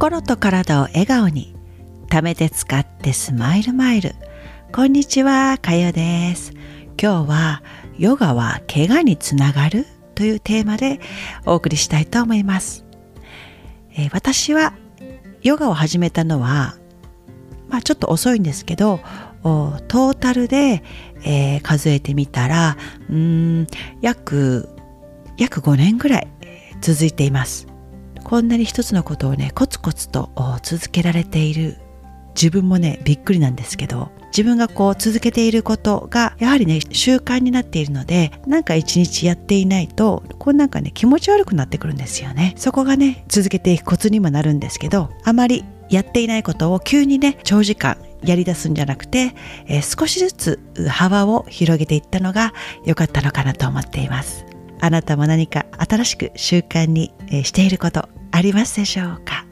心と体を笑顔に。貯めて使ってスマイルマイル。こんにちはかよです。今日はヨガは怪我につながる？というテーマでお送りしたいと思います、えー、私はヨガを始めたのはまあちょっと遅いんですけどトータルで、えー、数えてみたらうん約約5年ぐらい続いています。こんなに一つのことをねコツコツと続けられている。自分もねびっくりなんですけど自分がこう続けていることがやはりね習慣になっているのでなんか一日やっていないとこうなんかね気持ち悪くなってくるんですよね。そこがね続けていくコツにもなるんですけどあまりやっていないことを急にね長時間やり出すんじゃなくて、えー、少しずつ幅を広げていったのが良かったのかなと思っています。あなたも何か新しく習慣にしていることありますでしょうか？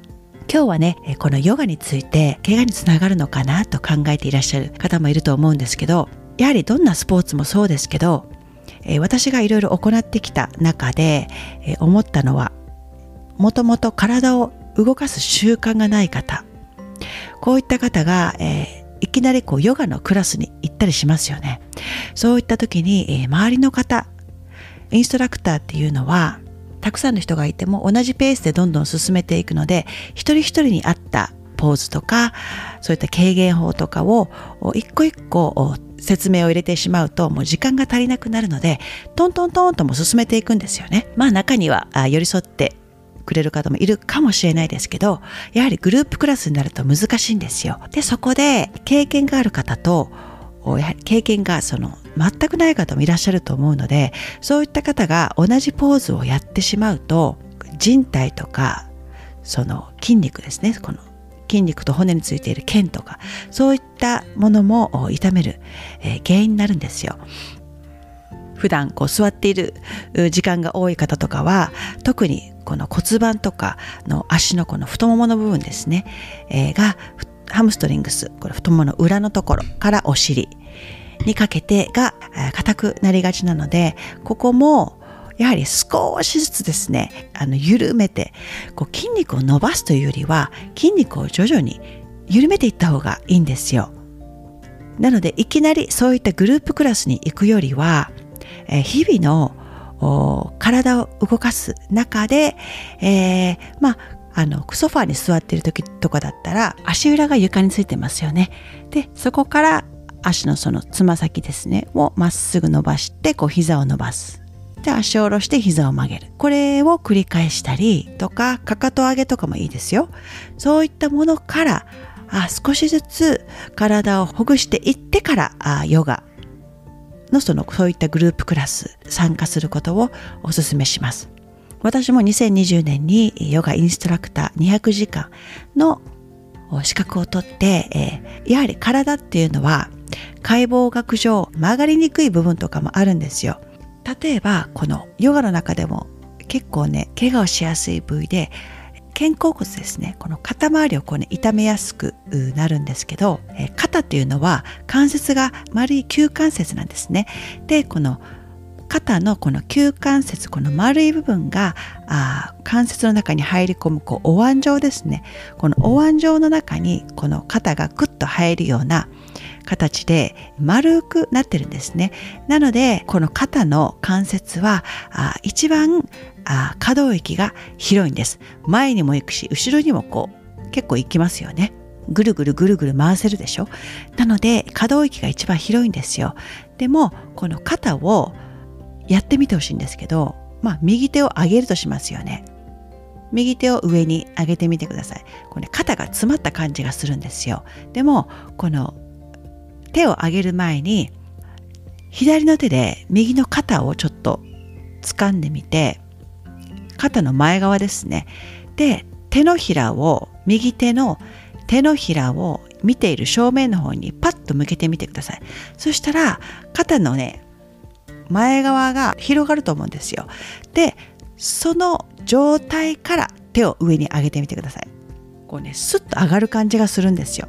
今日はねこのヨガについて怪我につながるのかなと考えていらっしゃる方もいると思うんですけどやはりどんなスポーツもそうですけど私がいろいろ行ってきた中で思ったのはもともと体を動かす習慣がない方。こういった方が、えー、いきなりこうヨガのクラスに行ったりしますよね。そういった時に、えー、周りの方インストラクターっていうのはたくさんの人がいても同じペースでどんどん進めていくので一人一人に合ったポーズとかそういった軽減法とかを一個一個説明を入れてしまうともう時間が足りなくなるのでトントントンとも進めていくんですよね。まあ中には寄り添ってくれる方もいるかもしれないですけどやはりグループクラスになると難しいんですよ。でそこで経験がある方とやはり経験がその全くない方もいらっしゃると思うのでそういった方が同じポーズをやってしまうと人体とかその筋肉ですねこの筋肉と骨についている腱とかそういったものも痛める、え、原因になるんですよ。普段こう座っている時間が多い方とかは特にこの骨盤とかの足のこの太ももの部分ですね、えー、がハムストリングスこれ太ももの裏のところからお尻にかけてが硬くなりがちなのでここもやはり少しずつですねあの緩めてこう筋肉を伸ばすというよりは筋肉を徐々に緩めていった方がいいんですよ。なのでいきなりそういったグループクラスに行くよりは日々の体を動かす中で、えー、まああのソファーに座っている時とかだったら足裏が床についてますよね。でそこから足のそのつま先ですねをまっすぐ伸ばしてこう膝を伸ばす。で足を下ろして膝を曲げる。これを繰り返したりとかかかと上げとかもいいですよ。そういったものからあ少しずつ体をほぐしていってからあヨガ。のそのそういったグループクラス参加することをお勧めします。私も2020年にヨガインストラクター200時間の資格を取って、えー、やはり体っていうのは解剖学上曲がりにくい部分とかもあるんですよ。例えばこのヨガの中でも結構ね怪我をしやすい部位で肩甲骨ですねこの肩周りをこうね痛めやすくなるんですけど、えー、肩っていうのは関節が丸い球関節なんですね。でこの肩のこの球関節この丸い部分があ関節の中に入り込むこうお椀状ですね。このお椀状の中にこの肩がグッと入るような形で丸くなってるんですね。なのでこの肩の関節はあ一番あ可動域が広いんです。前にも行くし後ろにもこう結構行きますよね。ぐるぐるぐるぐる回せるでしょ。なので可動域が一番広いんですよ。でもこの肩をやってみてほしいんですけど、まあ、右手を上げるとしますよね。右手を上に上げてみてください。これ、ね、肩が詰まった感じがするんですよ。でも、この手を上げる前に、左の手で右の肩をちょっと掴んでみて、肩の前側ですね。で、手のひらを、右手の手のひらを見ている正面の方にパッと向けてみてください。そしたら、肩のね、前側が広がると思うんですよ。で、その状態から手を上に上げてみてください。こうね、スッと上がる感じがするんですよ。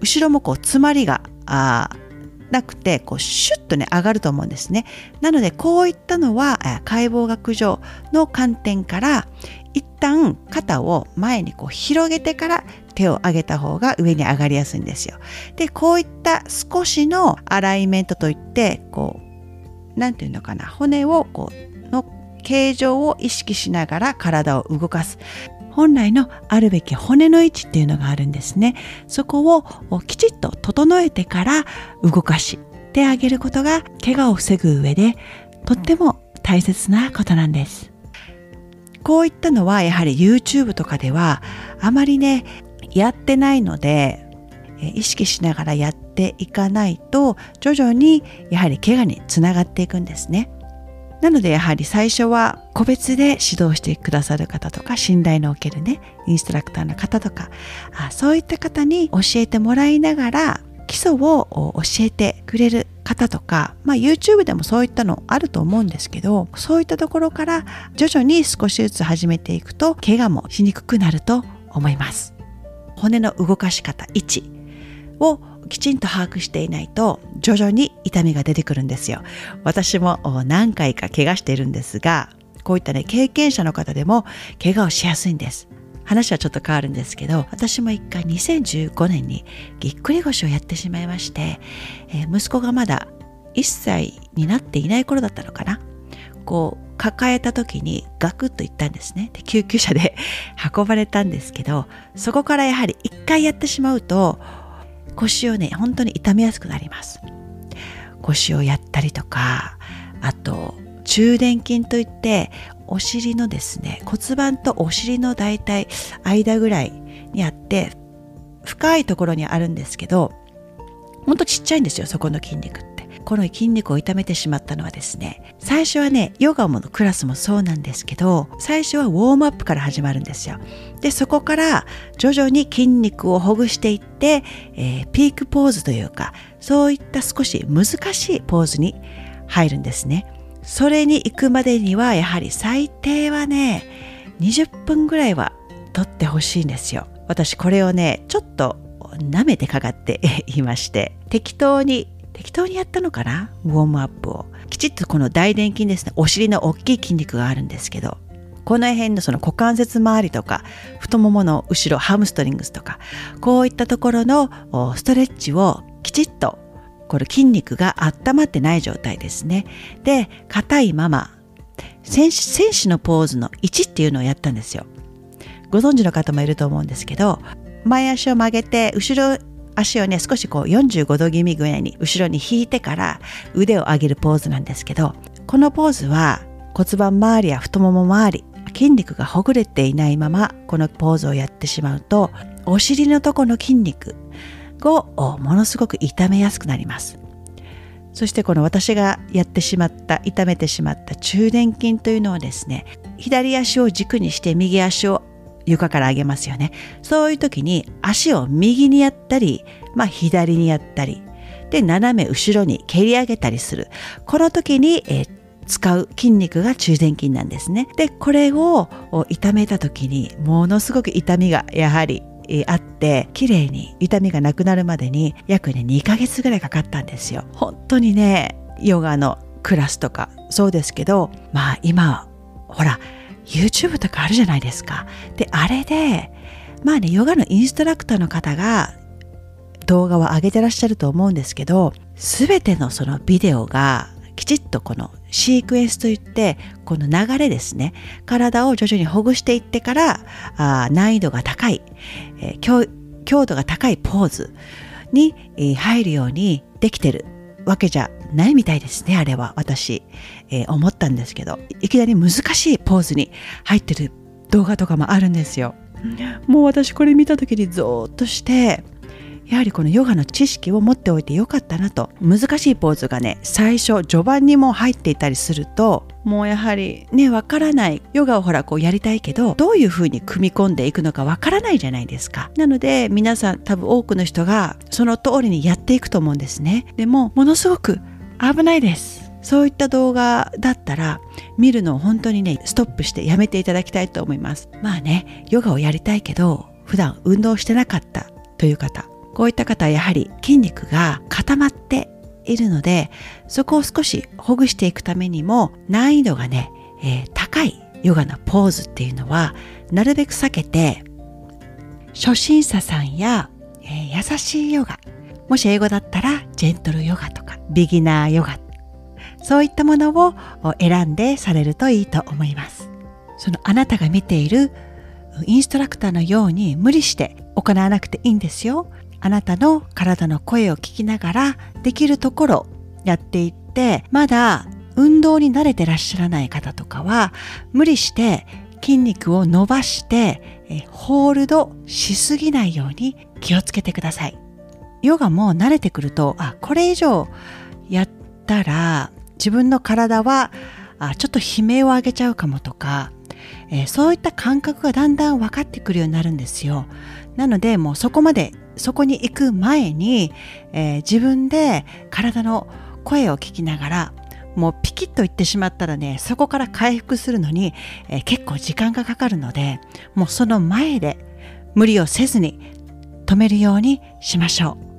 後ろもこう、詰まりが、あなくてこうシュッとね上がると思うんですねなのでこういったのは解剖学上の観点から一旦肩を前にこう広げてから手を上げた方が上に上がりやすいんですよでこういった少しのアライメントといってこう何て言うのかな骨をこうの形状を意識しながら体を動かす。本来のあるべき骨の位置っていうのがあるんですね。そこをきちっと整えてから動かしてあげることが怪我を防ぐ上でとっても大切なことなんです。こういったのはやはり YouTube とかではあまりねやってないので意識しながらやっていかないと徐々にやはり怪我につながっていくんですね。なのでやはり最初は個別で指導してくださる方とか信頼のおけるねインストラクターの方とかあそういった方に教えてもらいながら基礎を教えてくれる方とか、まあ、YouTube でもそういったのあると思うんですけどそういったところから徐々に少しずつ始めていくと怪我もしにくくなると思います。骨の動かし方位置をきちんと把握していないと徐々に痛みが出てくるんですよ。私も何回か怪我しているんですがこういったね経験者の方でも怪我をしやすいんです。話はちょっと変わるんですけど私も一回2015年にぎっくり腰をやってしまいまして、えー、息子がまだ1歳になっていない頃だったのかな。こう抱えた時にガクッといったんですね。で救急車で 運ばれたんですけどそこからやはり一回やってしまうと腰をね本当に痛めやすくなります。腰をやったりとかあと中殿筋といってお尻のですね骨盤とお尻の大体間ぐらいにあって深いところにあるんですけどほんとちっちゃいんですよそこの筋肉って。この筋肉を痛めてしまったのはですね最初はねヨガものクラスもそうなんですけど最初はウォームアップから始まるんですよ。でそこから徐々に筋肉をほぐしていって、えー、ピークポーズというかそういった少し難しいポーズに入るんですね。それに行くまでにはやはり最低はね20分ぐらいは取ってほしいんですよ。私これをねちょっと舐めてかかっていまして適当に適当にやったのかな？ウォームアップを。きちっとこの大臀筋ですね。お尻の大きい筋肉があるんですけどこの辺のその股関節周りとか太ももの後ろハムストリングスとかこういったところのストレッチをきちっとこれ筋肉が温まってない状態ですね。で硬いまま戦士戦士のポーズの1っていうのをやったんですよ。ご存知の方もいると思うんですけど前足を曲げて後ろ足をね少しこう45度気味ぐらいに後ろに引いてから腕を上げるポーズなんですけどこのポーズは骨盤周りや太もも周り筋肉がほぐれていないままこのポーズをやってしまうとお尻のとこの筋肉をものすごく痛めやすくなります。そしてこの私がやってしまった痛めてしまった中殿筋というのはですね左足を軸にして右足を床から上げますよね。そういう時に足を右にやったり、まあ、左にやったりで斜め後ろに蹴り上げたりする。この時に、えー、使う筋肉が中殿筋なんですね。でこれを痛めた時にものすごく痛みがやはりあって綺麗に痛みがなくなるまでに約ね2ヶ月ぐらいかかったんですよ。本当にねヨガのクラスとかそうですけどまあ今ほら YouTube とかあるじゃないですか。で、あれで、まあね、ヨガのインストラクターの方が動画を上げてらっしゃると思うんですけど、すべてのそのビデオがきちっとこのシークエンスといってこの流れですね体を徐々にほぐしていってからあ難易度が高い、えー、強強度が高いポーズに、入るようにできてるわけじゃないみたいですねあれは私、えー、思ったんですけどいきなり難しいポーズに入ってる動画とかもあるんですよ。もう私これ見た時にゾーッとしてやはりこのヨガの知識を持っておいてよかったなと。難しいポーズがね最初序盤にも入っていたりするともうやはりねわからないヨガをほらこうやりたいけどどういうふうに組み込んでいくのかわからないじゃないですか。なので皆さん多分多くの人がその通りにやっていくと思うんですね。でもものすごく危ないです。そういった動画だったら見るのを本当にねストップしてやめていただきたいと思います。まあねヨガをやりたいけど普段運動してなかったという方こういった方はやはり筋肉が固まっているのでそこを少しほぐしていくためにも難易度がね、えー、高いヨガのポーズっていうのはなるべく避けて初心者さんや、えー、優しいヨガもし英語だったらジェントルヨガとかビギナーヨガ。そういったものを選んでされるといいと思います。そのあなたが見ているインストラクターのように無理して行わなくていいんですよ。あなたの体の声を聞きながらできるところやっていってまだ運動に慣れてらっしゃらない方とかは無理して筋肉を伸ばしてホールドしすぎないように気をつけてください。ヨガも慣れてくるとあこれ以上やったら自分の体はあちょっと悲鳴を上げちゃうかもとか、えー、そういった感覚がだんだん分かってくるようになるんですよ。なのでもうそこまでそこに行く前に、えー、自分で体の声を聞きながらもうピキッと言ってしまったらねそこから回復するのに、えー、結構時間がかかるのでもうその前で無理をせずに止めるようにしましょう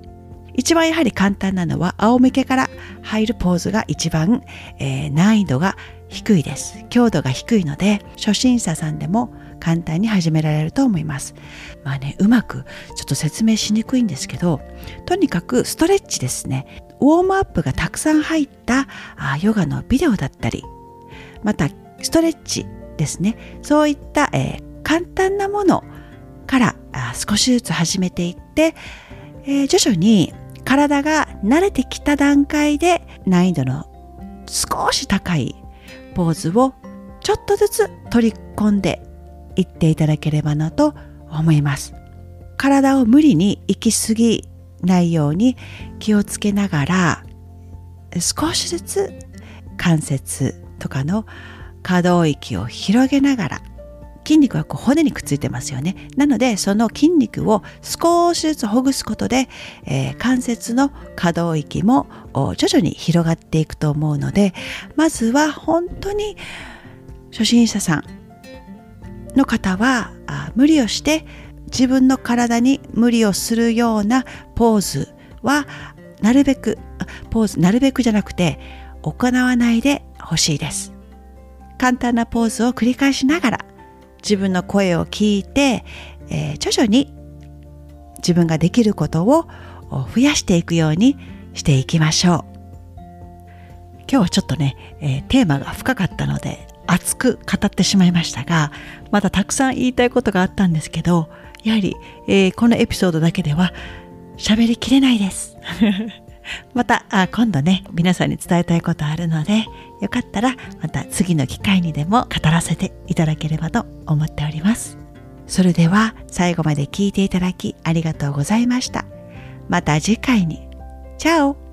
一番やはり簡単なのは仰向けから入るポーズが一番、えー、難易度が低いです。強度が低いので初心者さんでも簡単に始められると思います。まあねうまくちょっと説明しにくいんですけどとにかくストレッチですね。ウォームアップがたくさん入ったあヨガのビデオだったりまたストレッチですね。そういった、えー、簡単なものからあ少しずつ始めていって、えー、徐々に体が慣れてきた段階で難易度の少し高いポーズをちょっとずつ取り込んでいっていただければなと思います。体を無理に行き過ぎないように気をつけながら少しずつ関節とかの可動域を広げながら筋肉はこう骨にくっついてますよね。なのでその筋肉を少しずつほぐすことで、えー、関節の可動域も徐々に広がっていくと思うのでまずは本当に初心者さんの方は無理をして自分の体に無理をするようなポーズはなるべくポーズなるべくじゃなくて行わないでほしいです。簡単なポーズを繰り返しながら自分の声を聞いて、えー、徐々に自分ができることを増やしていくようにしていきましょう。今日はちょっとね、えー、テーマが深かったので熱く語ってしまいましたがまだたくさん言いたいことがあったんですけどやはり、えー、このエピソードだけでは喋りきれないです。またあ今度ね皆さんに伝えたいことあるのでよかったらまた次の機会にでも語らせていただければと思っております。それでは最後まで聞いていただきありがとうございました。また次回に。チャオ。